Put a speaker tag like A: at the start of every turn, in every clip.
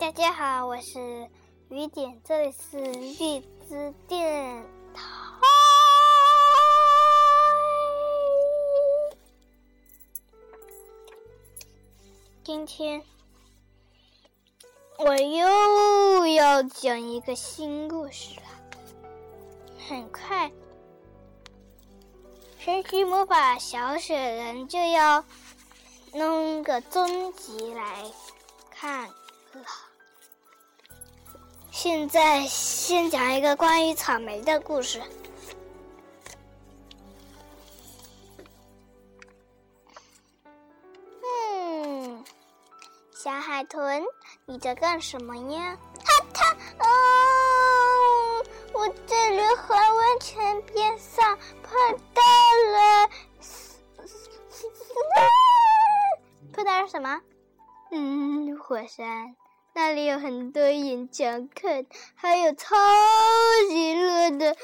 A: 大家好，我是雨点，这里是荔枝电台。今天我又要讲一个新故事了。很快，神奇魔法小雪人就要弄个终极来看了。现在先讲一个关于草莓的故事。嗯，小海豚，你在干什么呀？它它，哦，我在硫磺温泉边上碰到了，碰到了什么？嗯，火山。那里有很多岩浆坑，还有超级热的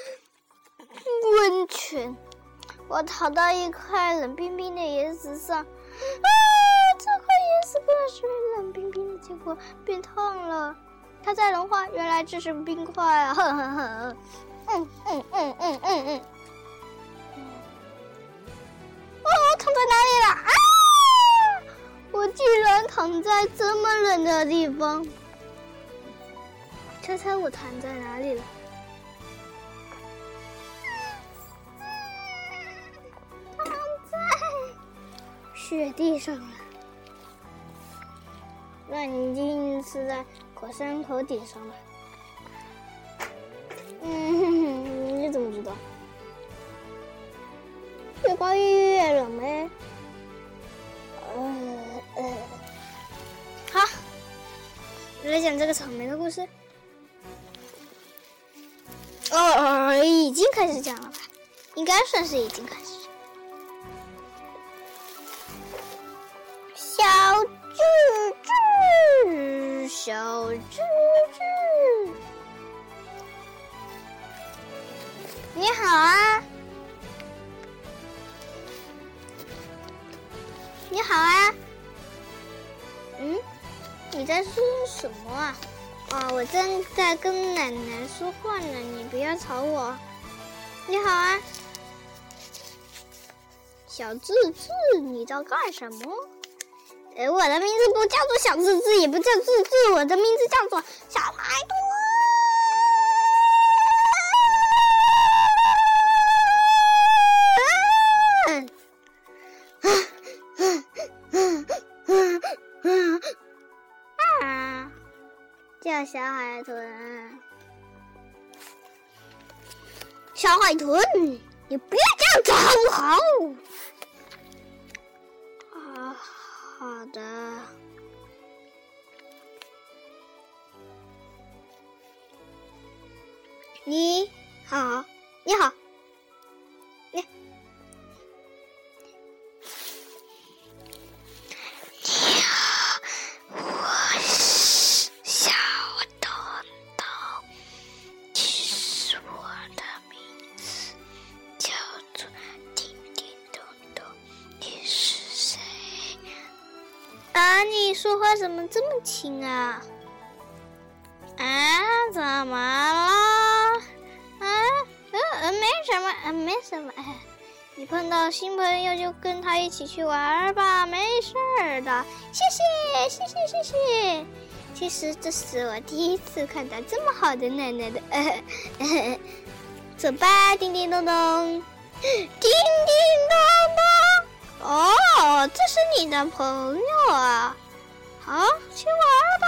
A: 温泉。我逃到一块冷冰冰的岩石上，啊！这块岩石本来是冷冰冰的，结果变烫了。它在融化，原来这是冰块啊！哼哼哼，嗯嗯嗯嗯嗯嗯。哦，我躺在哪里了？啊！我居然躺在这么冷的地方，猜猜我躺在哪里了？躺在雪地上了。那你一定是在火山头顶上吧？嗯，你怎么知道？越高越越冷呗。呃。呃，好，我来讲这个草莓的故事。哦，已经开始讲了吧？应该算是已经开始。小智智，小智智，你好啊！你好啊！你在说什么啊？啊，我正在跟奶奶说话呢，你不要吵我。你好啊，小智智，你在干什么？哎，我的名字不叫做小智智，也不叫智智，我的名字叫做小海豚，小海豚，你别这样子好不好？啊，好的。你好，你好。亲啊？啊，怎么了？啊，呃，没什么，呃，没什么。你碰到新朋友就跟他一起去玩吧，没事儿的。谢谢，谢谢，谢谢。其实这是我第一次看到这么好的奶奶的。走吧，叮叮咚咚，叮叮咚咚。哦，这是你的朋友啊！好，去玩吧。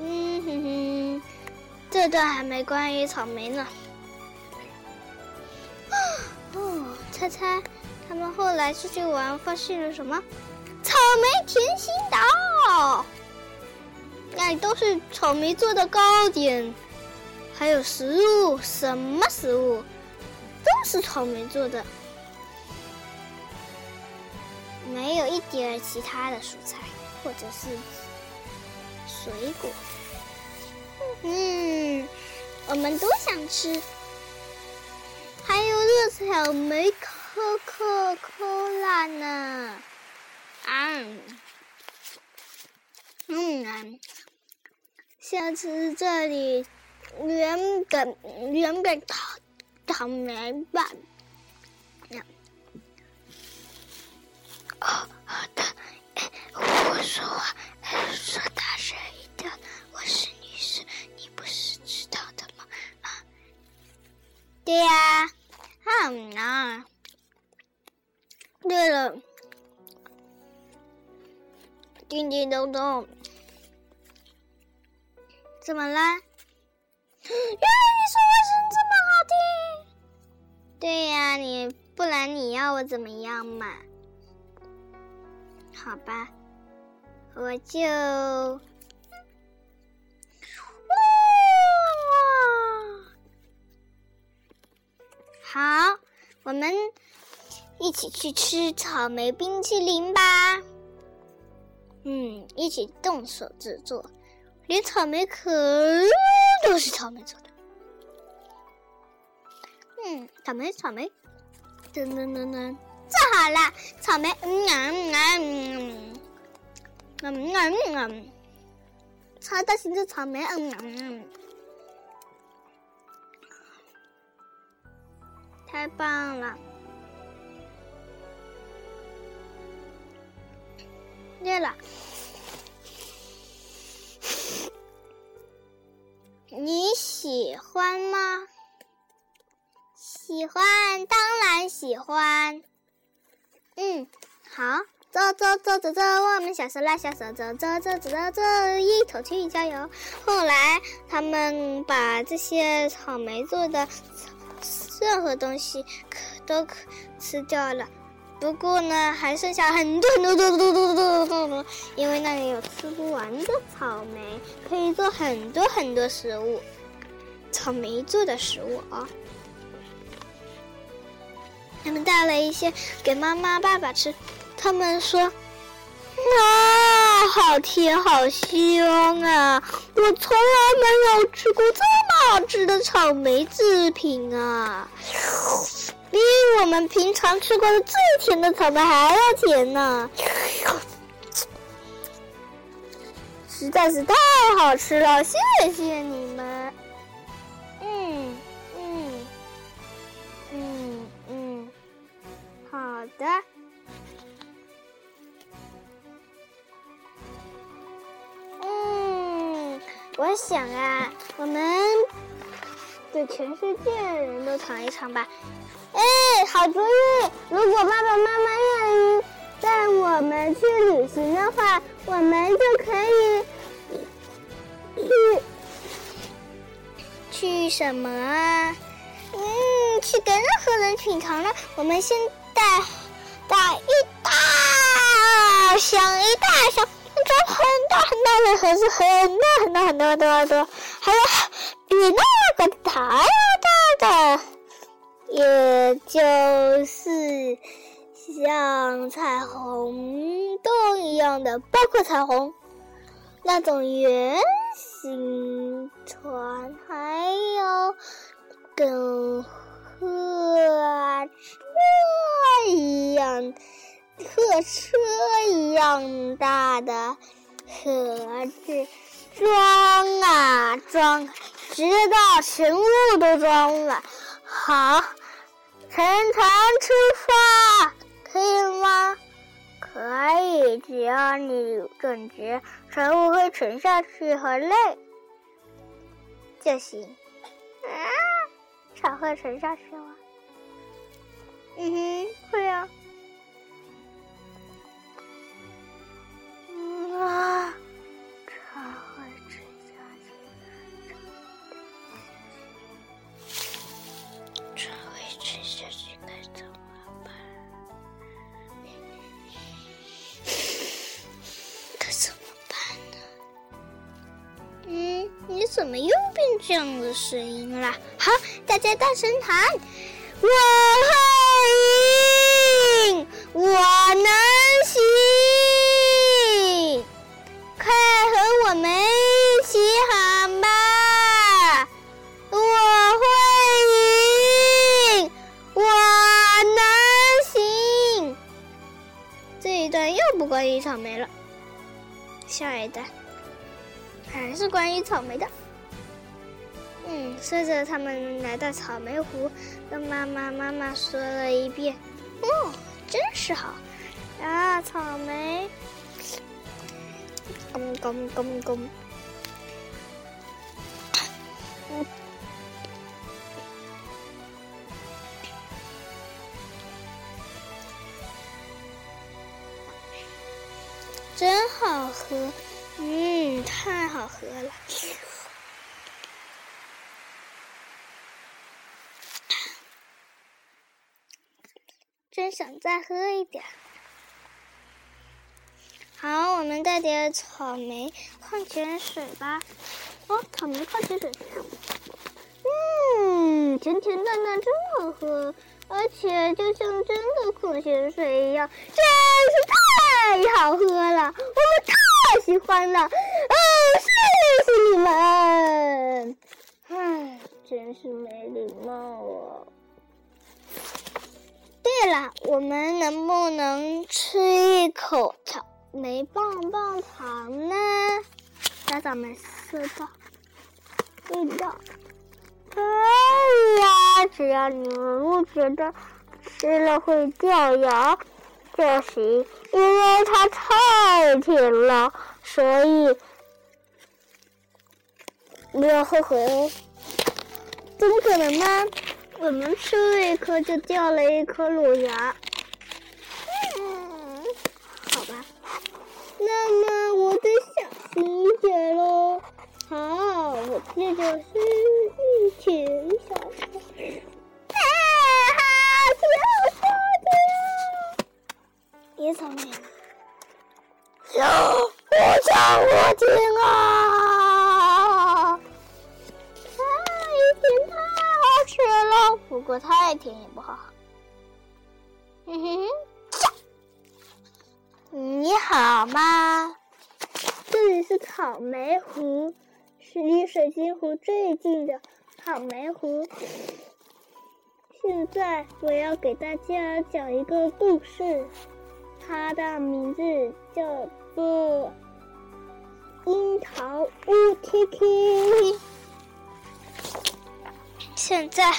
A: 嗯哼哼，这段还没关于草莓呢。哦，猜猜他们后来出去玩发现了什么？草莓甜心岛，那里都是草莓做的糕点，还有食物，什么食物？都是草莓做的，没有一点其他的蔬菜或者是水果。嗯，我们都想吃。还有热草莓、可可、可乐呢。啊，嗯啊，下次这里原本原本草草莓吧。哦，好的。我说话说大声一点，我是女士，你不是知道的吗？啊，对呀，嗯啊。对了，叮叮咚咚，怎么啦？原来你说话声这么好听。对呀，你不然你要我怎么样嘛？好吧，我就好，我们一起去吃草莓冰淇淋吧。嗯，一起动手制作，连草莓壳都是草莓做的。嗯，草莓，草莓，噔噔噔噔。做好了，草莓，嗯嗯嗯啊嗯，嗯啊嗯，超大型的草莓，嗯啊嗯，太棒了！对了，你喜欢吗？喜欢，当然喜欢。嗯，好，走走走走走，我们小手拉小手，走走走走走走，一同去郊游。后来他们把这些草莓做的任何东西可都可吃掉了，不过呢，还剩下很多很多多多多多多多，因为那里有吃不完的草莓，可以做很多很多食物，草莓做的食物啊。他们带了一些给妈妈、爸爸吃。他们说：“啊，好甜，好香啊！我从来没有吃过这么好吃的草莓制品啊，比我们平常吃过的最甜的草莓还要甜呢！实在是太好吃了，谢谢你们。”好的，嗯，我想啊，我们对全世界人都尝一尝吧。哎，好主意！如果爸爸妈妈愿意带我们去旅行的话，我们就可以去去什么啊？嗯，去给任何人品尝呢。我们先箱一大箱，装很大很大的盒子，很大很大很多很多很多，还有比那个还要大的，也就是像彩虹豆一样的，包括彩虹那种圆形船，还有跟和。车一样，客车一样大的盒子，装啊装，直到全部都装了。好，乘船出发，可以吗？可以，只要你感觉船不会沉下去和累就行。啊，船会沉下去吗？嗯哼，会啊。啊，才会沉下去，才会沉下去，该怎么办？可怎么办呢？嗯，你怎么又变这样的声音了？好，大家大声喊，我。我能行，没了，下一代。还是关于草莓的。嗯，随着他们来到草莓湖，跟妈妈妈妈说了一遍。哦，真是好啊，草莓，公公公公，喝，嗯，太好喝了，真想再喝一点。好，我们带点草莓矿泉水吧。哦，草莓矿泉水，嗯，甜甜淡淡，真好喝，而且就像真的矿泉水一样，真是太好喝了，我们太喜欢了，哦，谢谢你们，唉，真是没礼貌啊。对了，我们能不能吃一口草莓棒棒糖呢？家长们说道。味道。哎呀，只要你们不觉得吃了会掉牙就行，因为它太甜了，所以不要后悔哦。怎么可能呢？我们吃了一颗就掉了一颗乳牙。嗯，好吧，那么我得小心一点喽。好，我这就是一群小猫。啊哈！野草莓。哟，我想我听啊！啊，一甜太好吃了，不过太甜也不好。哼哼哼，你好吗？这里是草莓湖。是离水晶湖最近的草莓湖。现在我要给大家讲一个故事，它的名字叫做《樱桃屋 k k》。现在，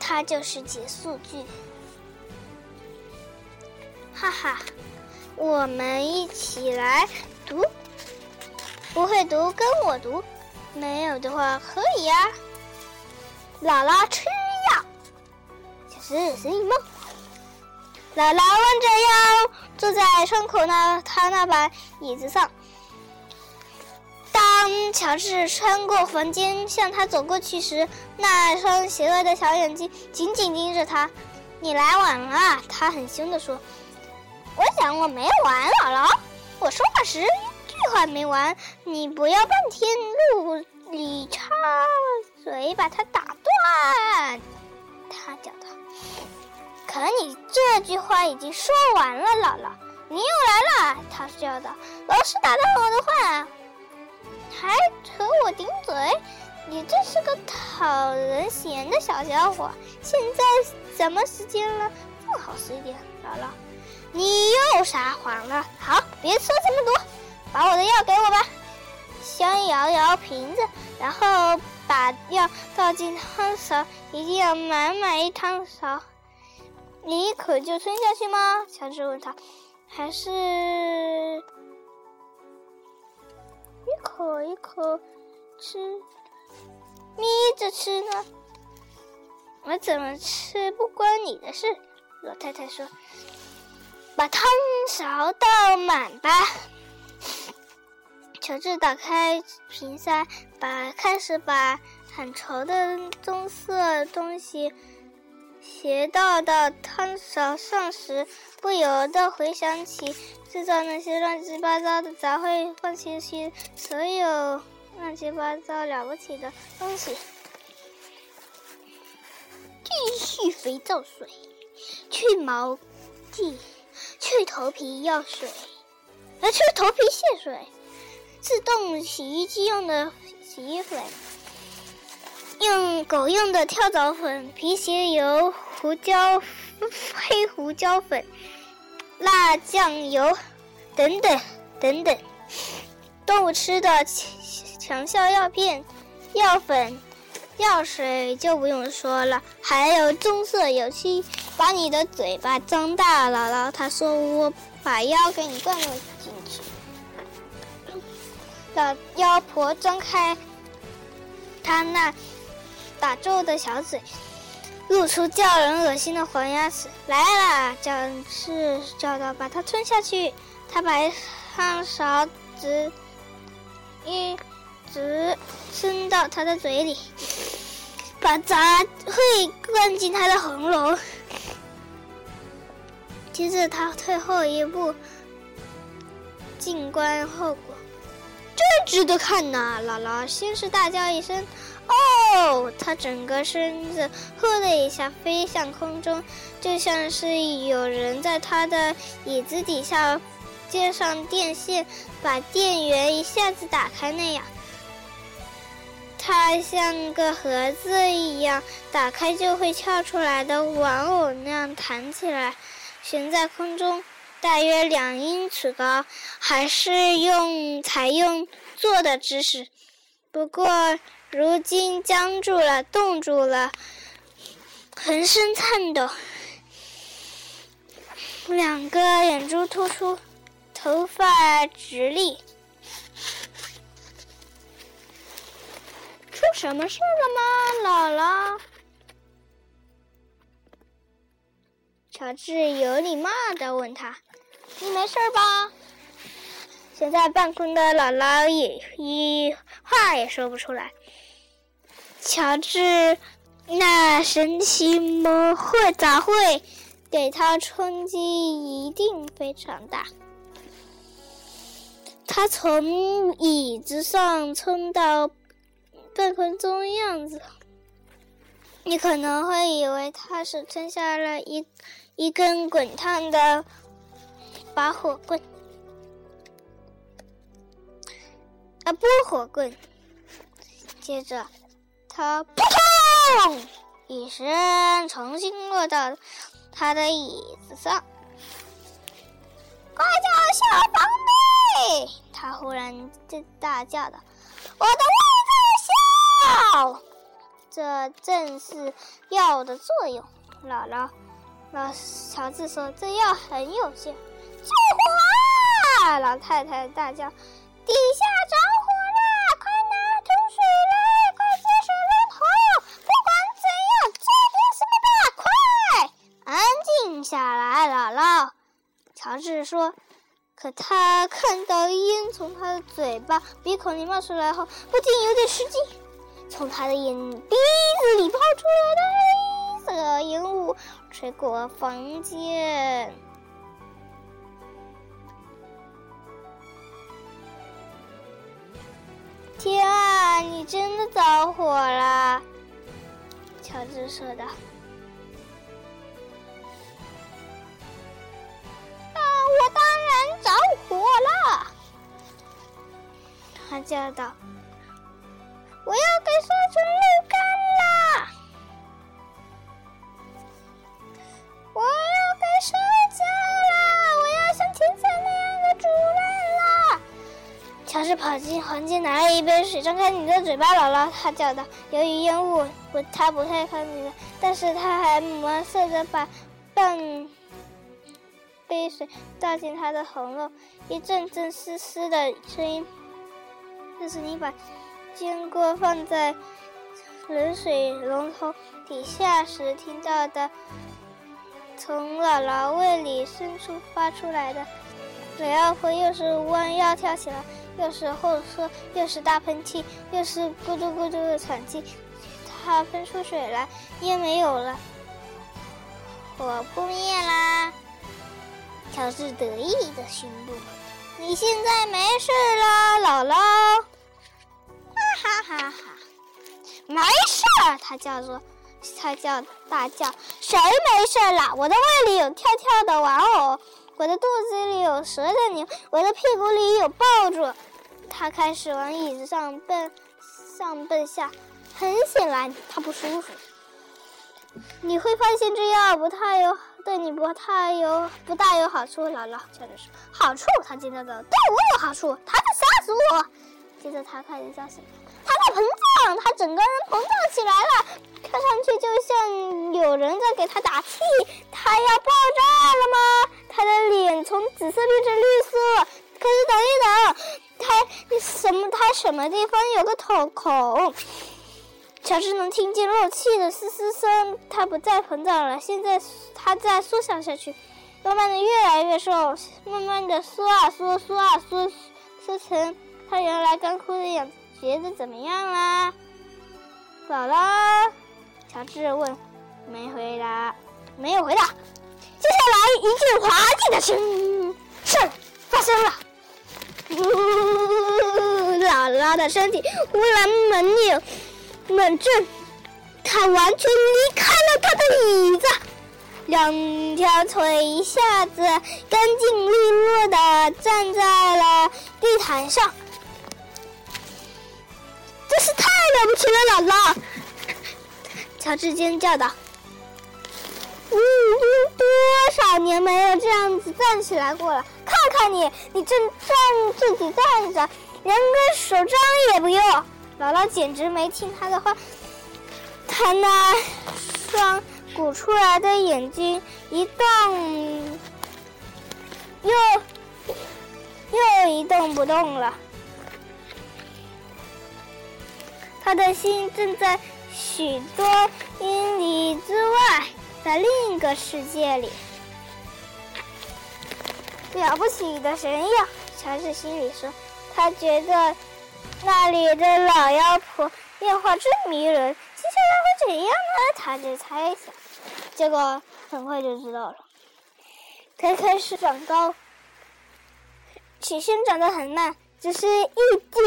A: 它就是结束句。哈哈，我们一起来读。不会读，跟我读。没有的话，可以呀。姥姥吃药，小是是一梦。姥姥弯着腰坐在窗口那他那把椅子上。当乔治穿过房间向他走过去时，那双邪恶的小眼睛紧紧盯着他。你来晚了，他很凶地说。我想我没完，姥姥。我说话时。句话没完，你不要半天路里插嘴把它打断。他叫道：“可你这句话已经说完了，姥姥，你又来了。”他叫道：“老是打断我的话，还和我顶嘴，你真是个讨人嫌的小家伙。现在什么时间了？正好十点，姥姥，你又撒谎了。好，别说这么多。”把我的药给我吧。先摇摇瓶子，然后把药倒进汤勺，一定要满满一汤勺。你一口就吞下去吗？乔治问他。还是一口一口吃，眯着吃呢？我怎么吃不关你的事。老太太说：“把汤勺倒满吧。”乔治打开瓶塞，把开始把很稠的棕色东西斜倒到汤勺上时，不由得回想起制造那些乱七八糟的杂烩，放弃些所有乱七八糟了不起的东西。继续肥皂水，去毛剂，去头皮药水，来去头皮屑水。自动洗衣机用的洗衣粉，用狗用的跳蚤粉、皮鞋油、胡椒、黑胡椒粉、辣酱油等等等等。动物吃的强效药片、药粉、药水就不用说了，还有棕色油漆，把你的嘴巴张大。姥姥他说：“我把腰给你灌了进去。”老妖婆张开她那打皱的小嘴。露出叫人恶心的黄牙齿，来啦！叫是叫道：“把它吞下去。”他把汤勺子一直伸到他的嘴里，把杂烩灌进他的喉咙。接着他退后一步，静观后果。真值得看呐！姥姥先是大叫一声。哦，他整个身子“呼”的一下飞向空中，就像是有人在他的椅子底下接上电线，把电源一下子打开那样。它像个盒子一样，打开就会跳出来的玩偶那样弹起来，悬在空中，大约两英尺高，还是用采用坐的姿势。不过。如今僵住了，冻住了，浑身颤抖，两个眼珠突出，头发直立。出什么事了吗，姥姥？乔治有礼貌的问他：“你没事吧？”现在半空的姥姥也一话也说不出来。乔治那神奇魔会咋会给他冲击一定非常大。他从椅子上冲到半空中样子，你可能会以为他是吞下了一一根滚烫的拔火棍，啊，拨火棍。接着。他扑通一声，重新落到他的椅子上。快叫消防队！他忽然大叫道：“我的胃在笑！”这正是药的作用。姥姥，老乔治说：“这药很有效。”救火！老太太大叫：“底下乔治说：“可他看到烟从他的嘴巴、鼻孔里冒出来后，不禁有点吃惊。从他的眼鼻子里冒出来的黑色烟雾吹过房间。天啊，你真的着火了！”乔治说道。着火了！他叫道：“我要给烧成肉干了！我要给烧焦了！我要像天才那样的主人了！”乔治跑进房间，拿了一杯水，张开你的嘴巴，姥姥，他叫道。由于烟雾，不，他不太抗拒的，但是他还磨色着把半。杯水倒进他的喉咙，一阵阵嘶嘶的声音。这是你把煎锅放在冷水龙头底下时听到的，从姥姥胃里深处发出来的。老妖婆又是弯腰跳起来，又是后缩，又是大喷嚏，又是咕嘟咕嘟的喘气。她喷出水来，烟没有了，火扑灭啦。乔治得意的宣布：“你现在没事了，姥姥。”哈哈哈哈！没事儿，他叫做，他叫大叫：“谁没事了？我的胃里有跳跳的玩偶，我的肚子里有蛇的牛，我的屁股里有爆竹。”他开始往椅子上蹦上蹦下，很显然他不舒服。你会发现这药不太有对你不太有不大有好处。姥姥笑着说：“好处？”他接着说：“对我有好处，他在杀死我。”接着他开始叫声：“他在膨胀，他整个人膨胀起来了，看上去就像有人在给他打气。他要爆炸了吗？他的脸从紫色变成绿色。可是等一等，他什么？他什么地方有个头孔？”乔治能听见漏气的嘶嘶声，它不再膨胀了，现在它在缩小下去，慢慢的越来越瘦，慢慢的缩啊缩，缩啊缩，缩成它原来干枯的样子。觉得怎么样啦？姥姥，乔治问，没回答，没有回答。接下来一阵滑稽的声，事发生了，姥姥的身体忽然猛扭。冷震，他完全离开了他的椅子，两条腿一下子干净利落的站在了地毯上。真是太了不起了，姥姥！乔治尖叫道：“嗯，多少年没有这样子站起来过了？看看你，你正站自己站着，连个手杖也不用。”姥姥简直没听他的话，他那双鼓出来的眼睛一动，又又一动不动了。他的心正在许多英里之外，在另一个世界里。了不起的神药，乔治心里说，他觉得。那里的老妖婆变化真迷人，接下来会怎样呢？他就猜想，结果很快就知道了。他开始长高，起先长得很慢，只是一点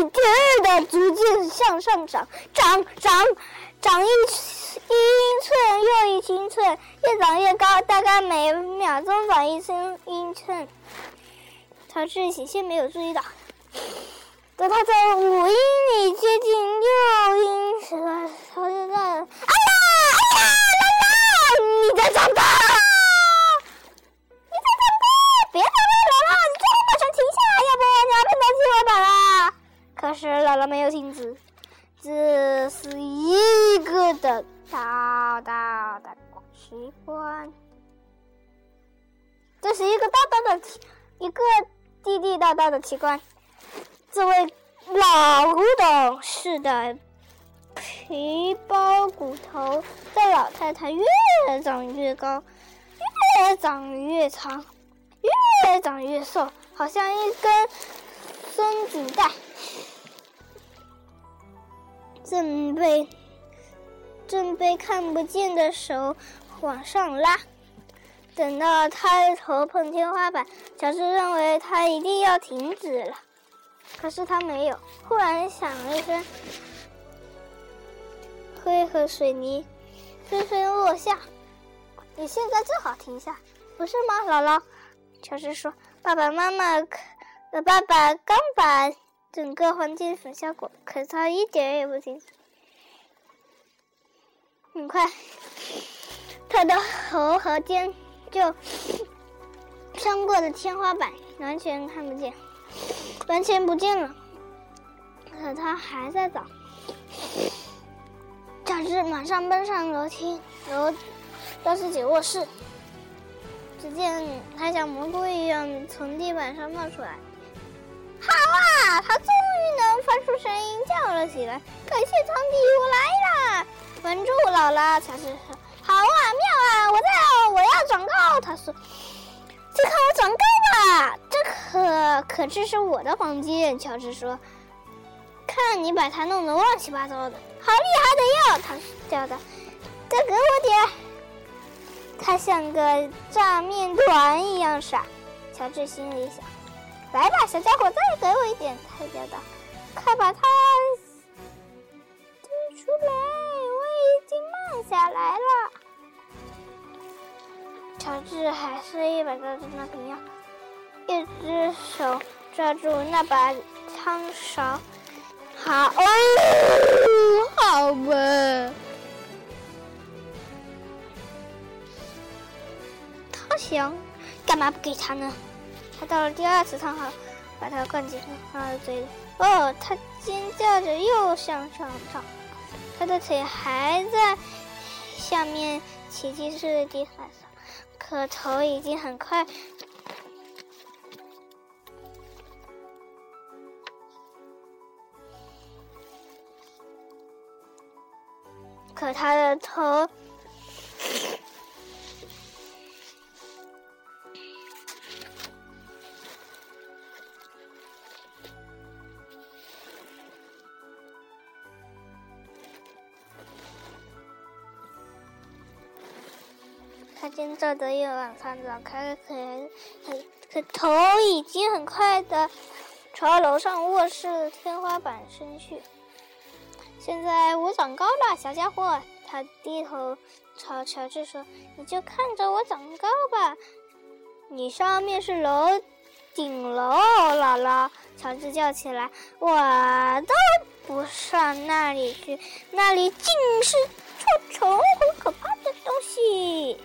A: 一点的逐渐向上长，长长长一一英寸又一英寸，越长越高，大概每秒钟长一寸英寸。乔治起先没有注意到。等他在五英里接近六英尺的时候，就在，哎呀，哎呀，姥姥，你在长大，你在长大，别长大，姥姥，你最好马上停下，要不你要碰到天花板了。可是姥姥没有停止，这是一个的大大的奇观，这是一个大大的奇，一个地地道道的奇观。这位老古董似的皮包骨头的老太太越长越高，越长越长，越长越瘦，好像一根松紧带，正被正被看不见的手往上拉。等到他头碰天花板，乔治认为他一定要停止了。可是他没有。忽然响了一声，灰和水泥纷纷落下。你现在正好停下，不是吗，姥姥？乔治说：“爸爸妈妈，的爸爸刚把整个环境粉下过，可他一点也不停。很快，他的头和肩就 穿过了天花板，完全看不见。”完全不见了，可他还在找。乔治马上奔上楼梯，楼到自己卧室。只见他像蘑菇一样从地板上冒出来。好啊！他终于能发出声音叫了起来。感谢上帝，我来了！稳住，姥姥！乔治说：“好啊，妙啊！我在，我要长高。”他说：“就看我长高吧！”可可这是我的房间，乔治说。看你把它弄得乱七八糟的，好厉害的药！他叫道：“再给我点。”他像个炸面团一样傻。乔治心里想：“来吧，小家伙，再给我一点。”他叫道：“快把它推出来，我已经慢下来了。”乔治还是一把抓住那瓶药。一只手抓住那把汤勺，好，好吧。香，干嘛不给他呢？他到了第二次汤勺，把它灌进他的嘴里。哦，他尖叫着又向上跳，他的腿还在下面奇迹似的地板上，可头已经很快。可他的头，他尖叫的又往上涨，可可可可头已经很快的朝楼上卧室天花板伸去。现在我长高了，小家伙。他低头朝乔治说：“你就看着我长高吧。”你上面是楼顶楼，姥姥。乔治叫起来：“我都不上那里去，那里尽是臭虫和可怕的东西。”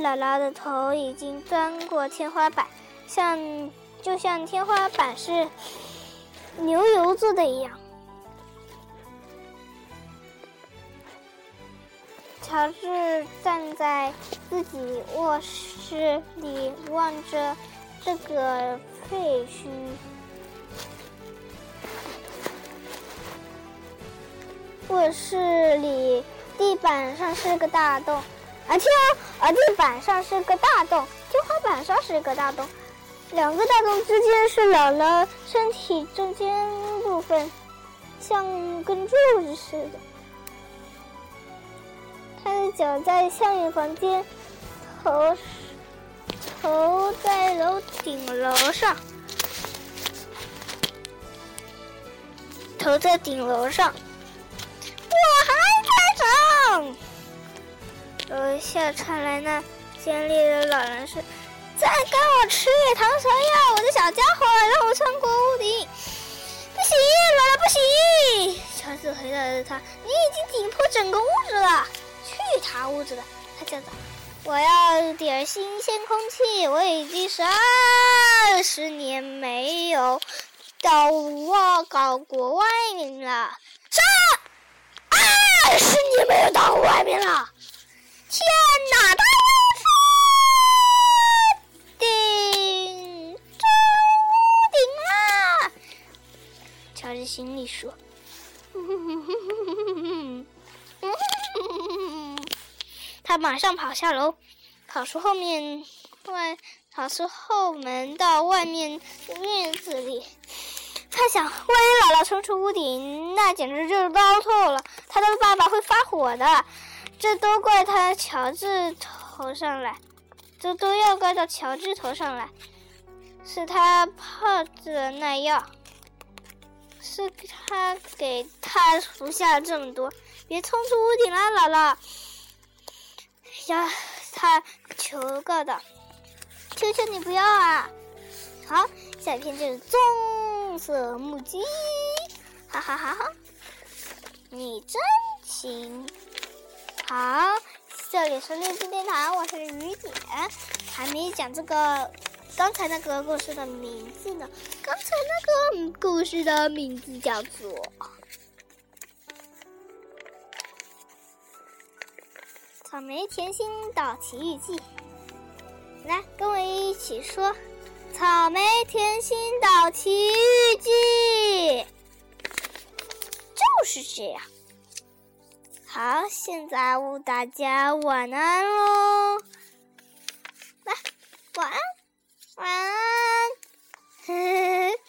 A: 啦，姥姥的头已经钻过天花板，像就像天花板是牛油做的一样。乔治站在自己卧室里，望着这个废墟。卧室里地板上是个大洞，啊天啊！地板上是个大洞，天花板上是个大洞，两个大洞之间是姥姥身体中间部分，像根柱子似的。他的脚在下面房间，头头在楼顶楼上，头在顶楼上。我还在长。楼下传来那尖利的老人声：“再给我吃点糖蛇药，我的小家伙，让我穿过屋顶。”不行，姥姥不行。乔治回答着他：“你已经顶破整个屋子了。”去他屋子的，他叫道：“我要点新鲜空气，我已经是二十年没有到外搞过外面了。啥？二十年没有到过外面了？天哪！他顶，这屋顶了！乔治心里说：“哼哼哼哼哼哼哼。”他马上跑下楼，跑出后面外，跑出后门到外面院子里。他想，万一姥姥冲出屋顶，那简直就是糟透了。他的爸爸会发火的。这都怪他乔治头上来，这都要怪到乔治头上来。是他泡的那药，是他给他服下了这么多。别冲出屋顶了，姥姥！呀，他求告道：“求求你不要啊！”好，下一篇就是棕色木鸡，哈哈哈哈！你真行。好，这里是绿子电台，我是雨点，还没讲这个刚才那个故事的名字呢。刚才那个故事的名字叫做。草莓甜心岛奇遇记，来跟我一起说：草莓甜心岛奇遇记，就是这样。好，现在大家晚安喽！来，晚安，晚安，嘿嘿。